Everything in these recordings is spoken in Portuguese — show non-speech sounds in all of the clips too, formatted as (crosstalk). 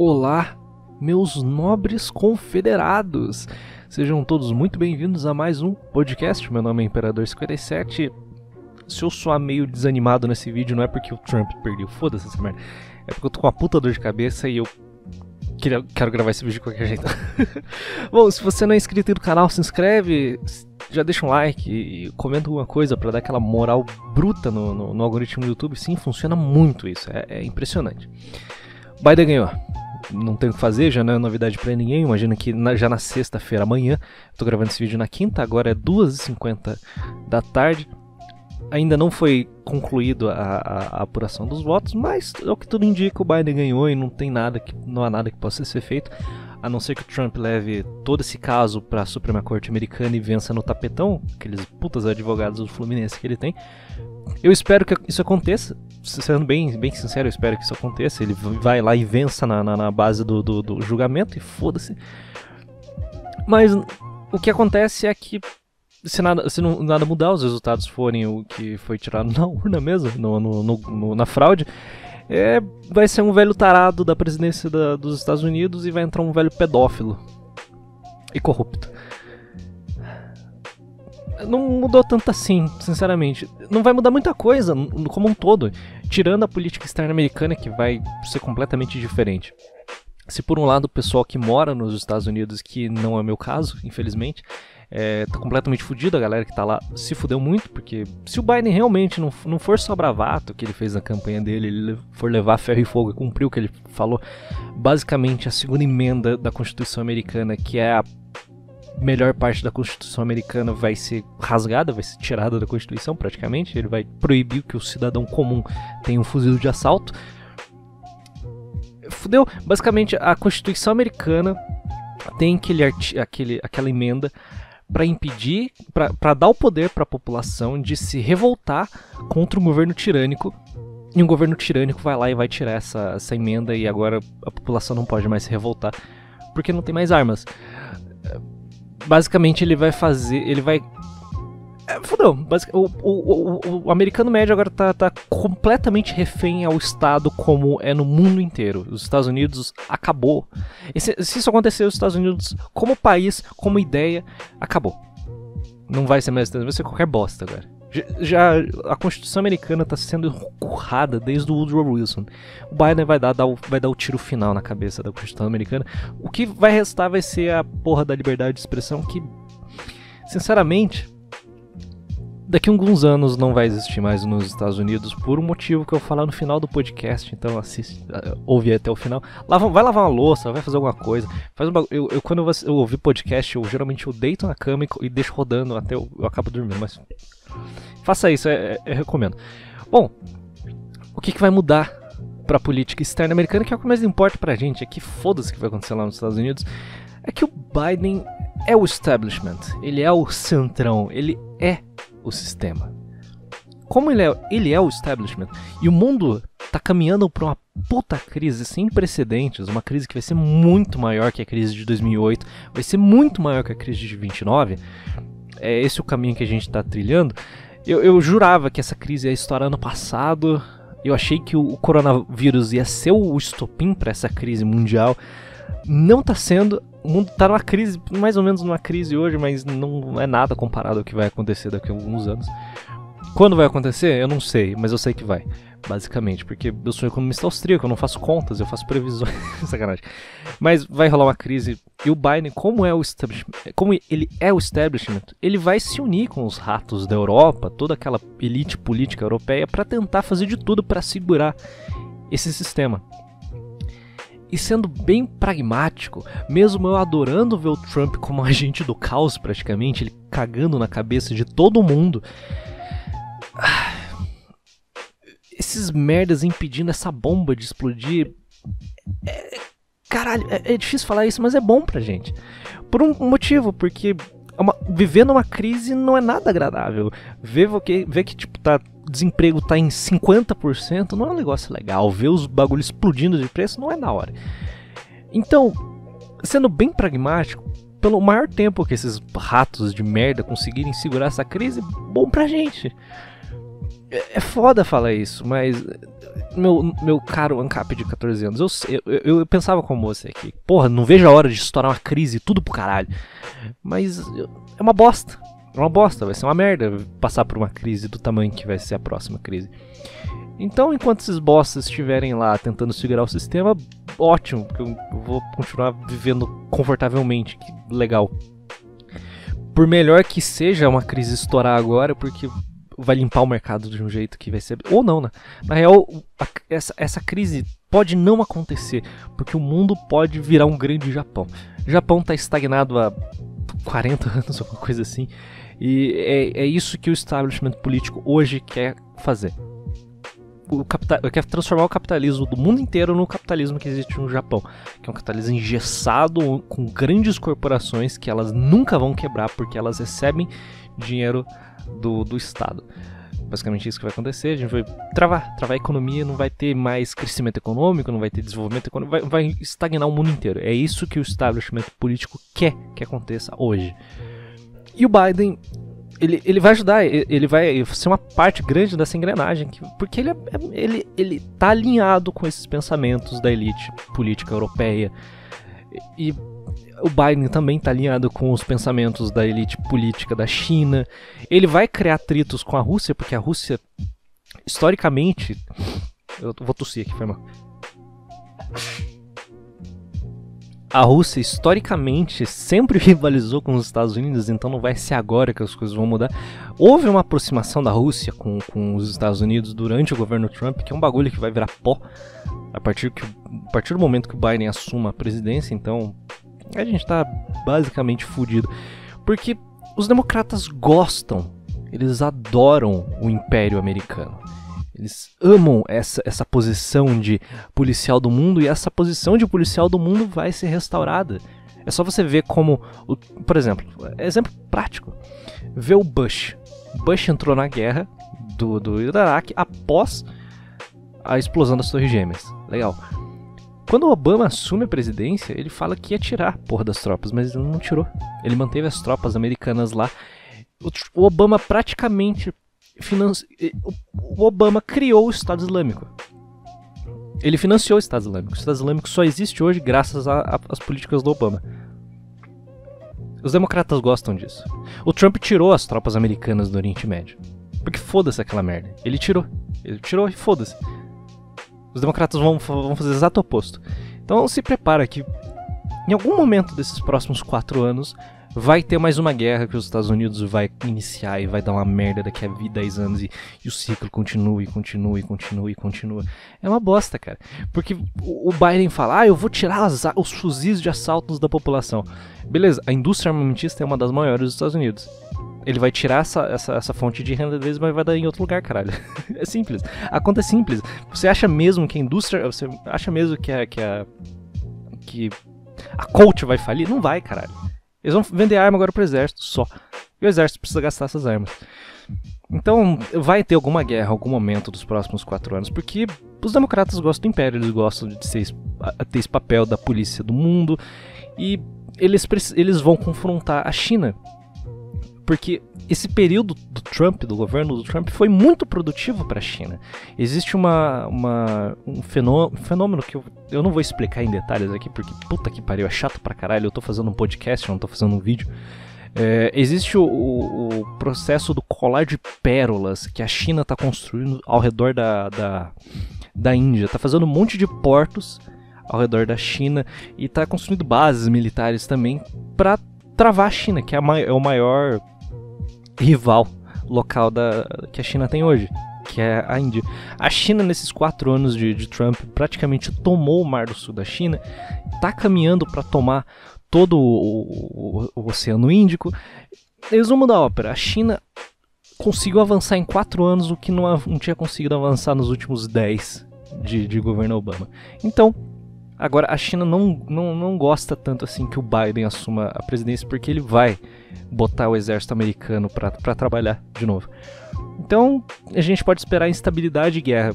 Olá, meus nobres confederados! Sejam todos muito bem-vindos a mais um podcast. Meu nome é Imperador57. Se eu soar meio desanimado nesse vídeo, não é porque o Trump perdeu, foda-se essa merda. É porque eu tô com uma puta dor de cabeça e eu queria, quero gravar esse vídeo de qualquer jeito. (laughs) Bom, se você não é inscrito no canal, se inscreve, já deixa um like e comenta alguma coisa para dar aquela moral bruta no, no, no, algoritmo do YouTube. Sim, funciona muito isso, é, é impressionante. Biden ganhou não tem o que fazer, já não é novidade para ninguém. Imagina que na, já na sexta-feira, amanhã, estou gravando esse vídeo na quinta, agora é 2h50 da tarde. Ainda não foi concluído a, a, a, apuração dos votos, mas é o que tudo indica, o Biden ganhou e não tem nada que não há nada que possa ser feito, a não ser que o Trump leve todo esse caso para a Suprema Corte Americana e vença no tapetão, aqueles putas advogados do Fluminense que ele tem. Eu espero que isso aconteça, sendo bem, bem sincero, eu espero que isso aconteça. Ele vai lá e vença na, na, na base do, do, do julgamento e foda-se. Mas o que acontece é que se nada, se não, nada mudar, os resultados forem o que foi tirado (laughs) na urna mesmo, no, no, no na fraude, é, vai ser um velho tarado da presidência da, dos Estados Unidos e vai entrar um velho pedófilo e corrupto não mudou tanto assim, sinceramente. Não vai mudar muita coisa como um todo, tirando a política externa americana que vai ser completamente diferente. Se por um lado o pessoal que mora nos Estados Unidos, que não é meu caso, infelizmente, é, tá completamente fudido, a galera que tá lá se fudeu muito, porque se o Biden realmente não, não for só bravato que ele fez na campanha dele, ele for levar ferro e fogo e cumprir o que ele falou, basicamente a segunda emenda da Constituição Americana, que é a melhor parte da Constituição americana vai ser rasgada, vai ser tirada da Constituição praticamente. Ele vai proibir que o cidadão comum tenha um fuzil de assalto. Fudeu. Basicamente, a Constituição americana tem aquele, aquele aquela emenda para impedir, para dar o poder para a população de se revoltar contra um governo tirânico. E um governo tirânico vai lá e vai tirar essa, essa emenda e agora a população não pode mais se revoltar porque não tem mais armas basicamente ele vai fazer. Ele vai. É, fudeu. O, o, o, o, americano médio agora tá, tá completamente refém ao Estado como é no mundo inteiro. Os Estados Unidos acabou. E se, se isso acontecer, os Estados Unidos, como país, como ideia, acabou. Não vai ser mais. Vai ser qualquer bosta agora. Já a Constituição Americana está sendo currada desde o Woodrow Wilson. O Biden vai dar, dar vai dar o tiro final na cabeça da Constituição Americana. O que vai restar vai ser a porra da liberdade de expressão que, sinceramente, daqui a alguns anos não vai existir mais nos Estados Unidos por um motivo que eu vou falar no final do podcast, então assiste, uh, ouve até o final. Lava, vai lavar uma louça, vai fazer alguma coisa. Faz um eu, eu, quando eu, eu ouvir podcast, eu geralmente eu deito na cama e, e deixo rodando até eu, eu acabo dormindo, mas faça isso, é, é, eu recomendo. Bom, o que, que vai mudar para a política externa americana, que é o que mais importa pra gente, é que foda-se que vai acontecer lá nos Estados Unidos, é que o Biden é o establishment, ele é o centrão, ele é o sistema. Como ele é, ele é o establishment e o mundo está caminhando para uma puta crise sem precedentes, uma crise que vai ser muito maior que a crise de 2008, vai ser muito maior que a crise de 29. É esse o caminho que a gente está trilhando. Eu, eu, jurava que essa crise ia estourar ano passado. Eu achei que o, o coronavírus ia ser o estopim para essa crise mundial. Não está sendo o mundo tá numa crise, mais ou menos numa crise hoje, mas não é nada comparado ao que vai acontecer daqui a alguns anos. Quando vai acontecer, eu não sei, mas eu sei que vai. Basicamente, porque eu sou economista austríaco, eu não faço contas, eu faço previsões. (laughs) Sacanagem. Mas vai rolar uma crise. E o Biden, como é o establishment, como ele é o establishment, ele vai se unir com os ratos da Europa, toda aquela elite política europeia, para tentar fazer de tudo para segurar esse sistema. E sendo bem pragmático, mesmo eu adorando ver o Trump como (laughs) agente do caos praticamente, ele cagando na cabeça de todo mundo. (sighs) Esses merdas impedindo essa bomba de explodir. É, caralho, é, é, difícil falar isso, mas é bom pra gente. Por um motivo, porque é uma, viver numa crise não é nada agradável. Ver, ver, ver que tipo, tá desemprego tá em 50%, não é um negócio legal. Ver os bagulhos explodindo de preço não é da hora. Então, sendo bem pragmático, pelo maior tempo que esses ratos de merda conseguirem segurar essa crise, bom pra gente. É, é foda falar isso, mas. Meu, meu caro ANCAP de 14 anos, eu, eu, eu pensava como você aqui. Porra, não vejo a hora de estourar uma crise, tudo pro caralho. Mas é uma bosta. É uma bosta, vai ser uma merda passar por uma crise do tamanho que vai ser a próxima crise. Então, enquanto esses bosses estiverem lá tentando segurar o sistema, ótimo, porque eu vou continuar vivendo confortavelmente, que legal. Por melhor que seja uma crise estourar agora, porque vai limpar o mercado de um jeito que vai ser. Ou não, né? Na real, a, essa, essa crise pode não acontecer, porque o mundo pode virar um grande Japão. O Japão está estagnado há 40 (laughs) anos, alguma coisa assim. E é, é isso que o establishment político hoje quer fazer. O capital, quer transformar o capitalismo do mundo inteiro no capitalismo que existe no Japão, que é um capitalismo engessado com grandes corporações que elas nunca vão quebrar porque elas recebem dinheiro do, do Estado. Basicamente isso que vai acontecer, a gente vai travar, travar a economia, não vai ter mais crescimento econômico, não vai ter desenvolvimento econômico, vai, vai estagnar o mundo inteiro. É isso que o establishment político quer que aconteça hoje. E o Biden, ele, ele vai ajudar, ele vai ser uma parte grande dessa engrenagem, porque ele, é, ele, ele tá alinhado com esses pensamentos da elite política europeia. E o Biden também está alinhado com os pensamentos da elite política da China. Ele vai criar atritos com a Rússia, porque a Rússia, historicamente. Eu vou tossir aqui, foi mal a Rússia historicamente sempre (laughs) rivalizou com os Estados Unidos, então não vai ser agora que as coisas vão mudar. Houve uma aproximação da Rússia com, com os Estados Unidos durante o governo Trump, que é um bagulho que vai virar pó a partir, que, a partir do momento que o Biden assuma a presidência, então a gente tá basicamente fudido. Porque os democratas gostam, eles adoram o Império Americano. Eles amam essa, essa posição de policial do mundo e essa posição de policial do mundo vai ser restaurada. É só você ver como, o, por exemplo, exemplo prático, ver o Bush. Bush entrou na guerra do, do Iraque após a explosão das Torres Gêmeas. Legal. Quando o Obama assume a presidência, ele fala que ia tirar a porra das tropas, mas ele não tirou. Ele manteve as tropas americanas lá. O Obama praticamente o Obama criou o Estado Islâmico. Ele financiou o Estado Islâmico. O Estado Islâmico só existe hoje graças às políticas do Obama. Os democratas gostam disso. O Trump tirou as tropas americanas do Oriente Médio. Porque foda-se aquela merda. Ele tirou. Ele tirou e foda-se. Os democratas vão, vão fazer o exato oposto. Então se prepara que em algum momento desses próximos quatro anos vai ter mais uma guerra que os Estados Unidos vai iniciar e vai dar uma merda daqui a 10 anos e, e o ciclo continua e continua e continua e continua. É uma bosta, cara. Porque o, Biden fala, ah, eu vou tirar as, os fuzis de assaltos da população. Beleza, a indústria armamentista é uma das maiores dos Estados Unidos. Ele vai tirar essa, essa, essa fonte de renda deles, mas vai dar em outro lugar, caralho. (laughs) é simples. A conta é simples. Você acha mesmo que a indústria. Você acha mesmo que a. Que a, que a Colt vai falir? Não vai, caralho. Eles vão vender arma agora pro exército só. E o exército precisa gastar essas armas. Então, vai ter alguma guerra, algum momento dos próximos quatro anos, porque os democratas gostam do império, eles gostam de ser, ter esse papel da polícia do mundo, e eles, eles vão confrontar a China. Porque esse período do Trump, do governo do Trump, foi muito produtivo para a China. Existe uma, uma, um fenômeno que eu, eu não vou explicar em detalhes aqui, porque puta que pariu, é chato pra caralho. Eu tô fazendo um podcast, eu não tô fazendo um vídeo. É, existe o, o, o, processo do colar de pérolas que a China está construindo ao redor da, da, da Índia. Está fazendo um monte de portos ao redor da China e está construindo bases militares também para travar a China, que é, a, é o maior rival local da, que a China tem hoje, que é a Índia. A China, nesses quatro anos de, de Trump, praticamente tomou o Mar do Sul da China, está caminhando para tomar todo o, o, o, Oceano Índico. Resumo da ópera: a China conseguiu avançar em quatro anos o que não, não tinha conseguido avançar nos últimos dez de, de governo Obama. Então, Agora, a China não, não, não gosta tanto assim que o Biden assuma a presidência, porque ele vai botar o exército americano para trabalhar de novo. Então, a gente pode esperar instabilidade e guerra,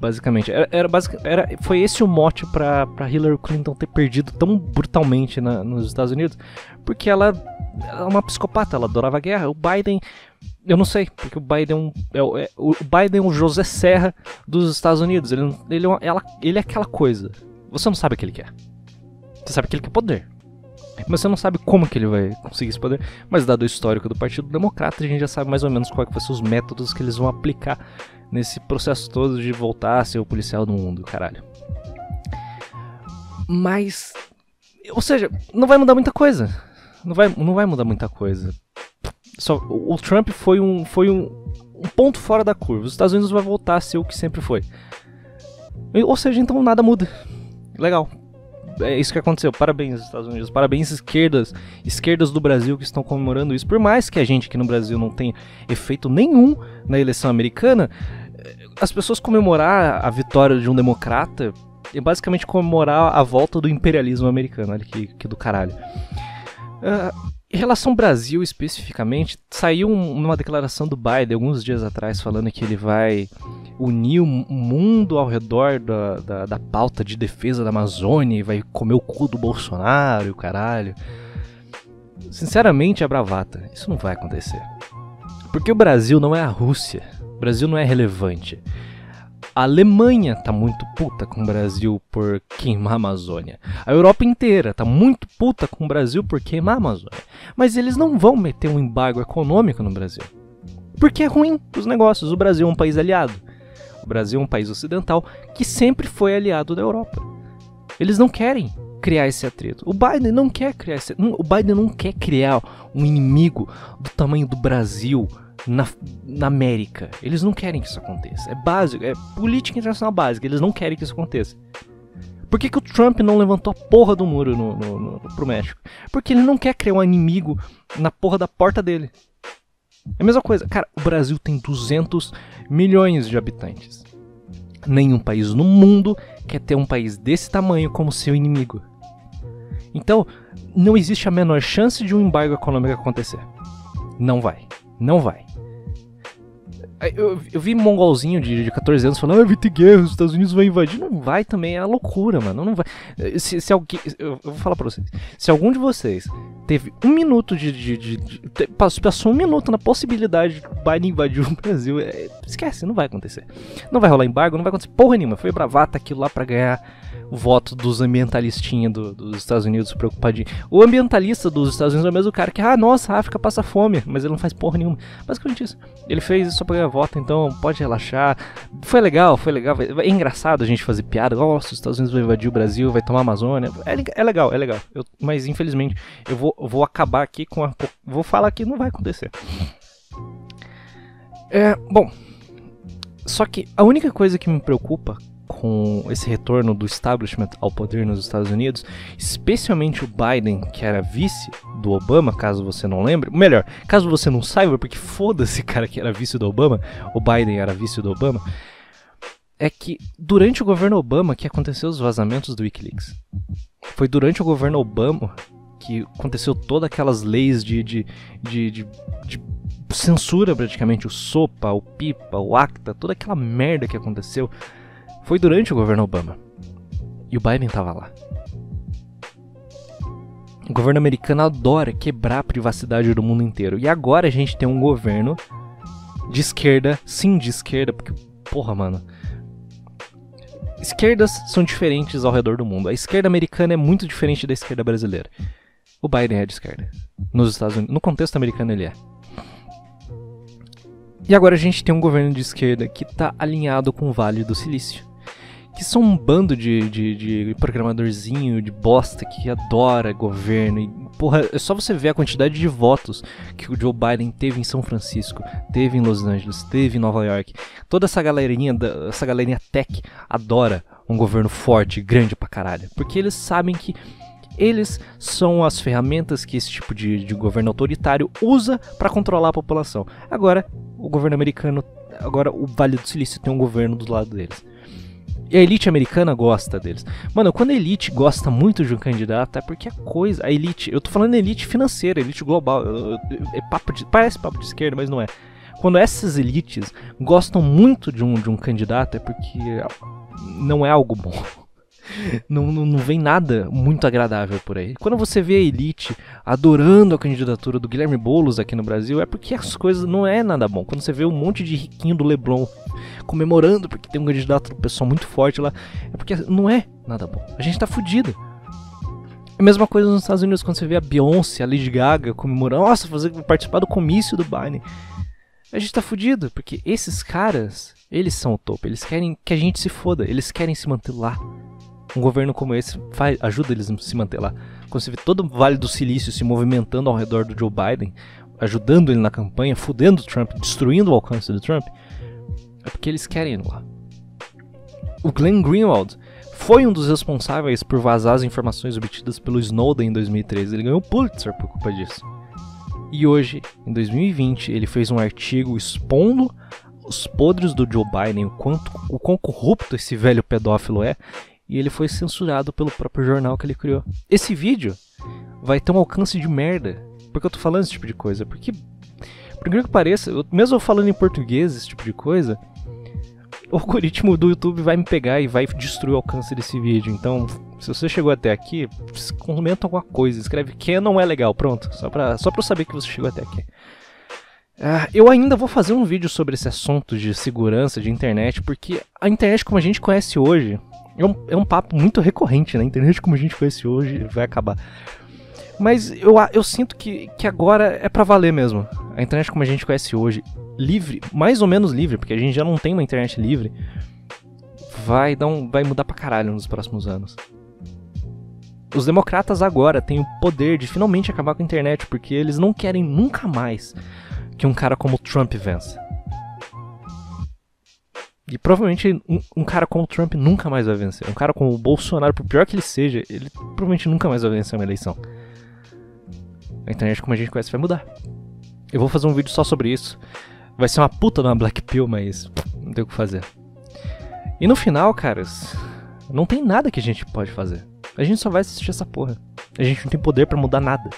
basicamente. Era, era, era foi esse o mote para Hillary Clinton ter perdido tão brutalmente na, nos Estados Unidos, porque ela ela é uma psicopata, ela adorava guerra. O Biden, eu não sei, porque o Biden é, é, o Biden é o José Serra dos Estados Unidos. Ele, ele, é ela, ele é aquela coisa. Você não sabe o que ele quer. Você sabe que ele quer poder. Mas você não sabe como que ele vai conseguir esse poder. Mas dado o histórico do Partido Democrata, a gente já sabe mais ou menos quais vão ser os métodos que eles vão aplicar nesse processo todo de voltar a ser o policial do mundo, caralho. Mas. Ou seja, não vai mudar muita coisa. Não vai, não vai mudar muita coisa. Só, o Trump foi, um, foi um, um ponto fora da curva. Os Estados Unidos vai voltar a ser o que sempre foi. Ou seja, então nada muda. Legal. É isso que aconteceu. Parabéns, Estados Unidos. Parabéns, esquerdas. Esquerdas do Brasil que estão comemorando isso. Por mais que a gente aqui no Brasil não tenha efeito nenhum na eleição americana, as pessoas comemorar a vitória de um democrata é basicamente comemorar a volta do imperialismo americano. Olha que, que do caralho. Uh, em relação ao Brasil especificamente, saiu uma declaração do Biden alguns dias atrás falando que ele vai unir o mundo ao redor da, da, da pauta de defesa da Amazônia e vai comer o cu do Bolsonaro e o caralho. Sinceramente, é bravata. Isso não vai acontecer. Porque o Brasil não é a Rússia. O Brasil não é relevante. A Alemanha tá muito puta com o Brasil por queimar a Amazônia. A Europa inteira tá muito puta com o Brasil por queimar a Amazônia. Mas eles não vão meter um embargo econômico no Brasil. Porque é ruim os negócios. O Brasil é um país aliado. O Brasil é um país ocidental que sempre foi aliado da Europa. Eles não querem criar esse atrito. O Biden não quer criar esse, o Biden não quer criar um inimigo do tamanho do Brasil na, na América. Eles não querem que isso aconteça. É básico, é política internacional básica. Eles não querem que isso aconteça. Por que, que o Trump não levantou a porra do muro no, no, no, pro México? Porque ele não quer criar um inimigo na porra da porta dele. É a mesma coisa. Cara, o Brasil tem 200 milhões de habitantes. Nenhum país no mundo quer ter um país desse tamanho como seu inimigo. Então, não existe a menor chance de um embargo econômico acontecer. Não vai. Não vai. Eu, eu vi mongolzinho de, de 14 anos falando, ah, vai ter guerra, os Estados Unidos vão invadir. Não vai também, é loucura, mano. Não vai. Se, se alguém. Eu, vou falar pra vocês. Se algum de vocês teve um minuto de. de, de, de passou um minuto na possibilidade de Biden invadir o Brasil, é, esquece, não vai acontecer. Não vai rolar embargo, não vai acontecer porra nenhuma. Foi bravata aquilo lá pra ganhar o voto dos ambientalistinhos do, dos Estados Unidos preocupadinho. O ambientalista dos Estados Unidos é o mesmo cara que, ah, nossa, a África passa fome, mas ele não faz porra nenhuma. Basicamente isso. Ele fez isso só pra ganhar voto, então pode relaxar. Foi legal, foi legal. É engraçado a gente fazer piada. Nossa, os Estados Unidos vão invadir o Brasil, vai tomar a Amazônia. É, é legal, é legal. Eu, mas infelizmente eu vou, vou acabar aqui com a. Vou falar que não vai acontecer. É, bom. Só que a única coisa que me preocupa com esse retorno do establishment ao poder nos Estados Unidos, especialmente o Biden, que era vice do Obama, caso você não lembre. Melhor, caso você não saiba, porque foda-se, (laughs) cara, que era vice do Obama, o Biden era vice do Obama. É que durante o governo Obama que aconteceu os vazamentos do Wikileaks. Foi durante o governo Obama que aconteceu todas aquelas leis de, de, de, de, de censura praticamente, o SOPA, o PIPA, o ACTA, toda aquela merda que aconteceu foi durante o governo Obama. E o Biden estava lá. O governo americano adora quebrar a privacidade do mundo inteiro. E agora a gente tem um governo de esquerda, sim, de esquerda, porque, porra, mano. Esquerdas são diferentes ao redor do mundo. A esquerda americana é muito diferente da esquerda brasileira. O Biden é de esquerda. Nos Estados Unidos, no contexto americano ele é. E agora a gente tem um governo de esquerda que está alinhado com o Vale do Silício que são um bando de, de, de, programadorzinho, de bosta que adora governo. E, porra, é só você ver a quantidade de votos que o Joe Biden teve em São Francisco, teve em Los Angeles, teve em Nova York. Toda essa galerinha, essa galerinha tech adora um governo forte, grande pra caralho. Porque eles sabem que eles são as ferramentas que esse tipo de, de governo autoritário usa para controlar a população. Agora, o governo americano, agora o Vale do Silício tem um governo do lado deles. E a elite americana gosta deles. Mano, quando a elite gosta muito de um candidato, é porque a coisa. A elite. Eu tô falando elite financeira, elite global. É papo de, parece papo de esquerda, mas não é. Quando essas elites gostam muito de um, de um candidato, é porque não é algo bom. Não, não, não, vem nada muito agradável por aí. Quando você vê a elite adorando a candidatura do Guilherme Boulos aqui no Brasil, é porque as coisas não é nada bom. Quando você vê um monte de riquinho do Leblon comemorando porque tem um candidato pessoal muito forte lá, é porque não é nada bom. A gente tá fudido. A mesma coisa nos Estados Unidos, quando você vê a Beyoncé, a Lady Gaga comemorando, nossa, fazer, participar do comício do Biden. A gente tá fudido, porque esses caras, eles são o topo, eles querem que a gente se foda, eles querem se manter lá. Um governo como esse faz, ajuda eles a se manter lá. Quando você vê todo o Vale do Silício se movimentando ao redor do Joe Biden, ajudando ele na campanha, fudendo o Trump, destruindo o alcance do Trump, é porque eles querem ir lá. O Glenn Greenwald foi um dos responsáveis por vazar as informações obtidas pelo Snowden em 2013. Ele ganhou o Pulitzer por culpa disso. E hoje, em 2020, ele fez um artigo expondo os podres do Joe Biden, o, quanto, o quão corrupto esse velho pedófilo é, e ele foi censurado pelo próprio jornal que ele criou. Esse vídeo vai ter um alcance de merda. Porque eu tô falando esse tipo de coisa? Porque, por incrível que pareça, eu, mesmo eu falando em português esse tipo de coisa, o algoritmo do YouTube vai me pegar e vai destruir o alcance desse vídeo. Então, se você chegou até aqui, comenta alguma coisa, escreve que não é legal, pronto. Só pra, só pra eu saber que você chegou até aqui. Uh, eu ainda vou fazer um vídeo sobre esse assunto de segurança de internet, porque a internet como a gente conhece hoje é um, é um papo muito recorrente, né? Internet como a gente conhece hoje vai acabar. Mas eu, eu sinto que, que agora é para valer mesmo. A internet como a gente conhece hoje livre, mais ou menos livre, porque a gente já não tem uma internet livre, vai, dar um, vai mudar pra caralho nos próximos anos. Os democratas agora têm o poder de finalmente acabar com a internet, porque eles não querem nunca mais que um cara como Trump vença. E provavelmente um, um, cara como Trump nunca mais vai vencer. Um cara como o Bolsonaro, por pior que ele seja, ele provavelmente nunca mais vai vencer uma eleição. A internet como a gente conhece vai mudar. Eu vou fazer um vídeo só sobre isso. Vai ser uma puta uma Black Pill, mas não tem o que fazer. E no final, caras, não tem nada que a gente pode fazer. A gente só vai assistir essa porra. A gente não tem poder para mudar nada.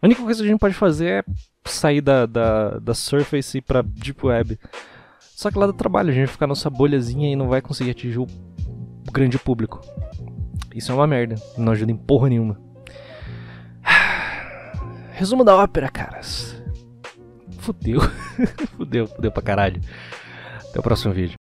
A única coisa que a gente pode fazer é sair da, da, da Surface e pra Deep Web. Só que lá dá trabalho, a gente ficar nossa bolhazinha e não vai conseguir atingir o grande público. Isso é uma merda, não ajuda em porra nenhuma. (sighs) Resumo da ópera, caras fudeu. (laughs) fudeu, fudeu pra caralho. Até o próximo vídeo.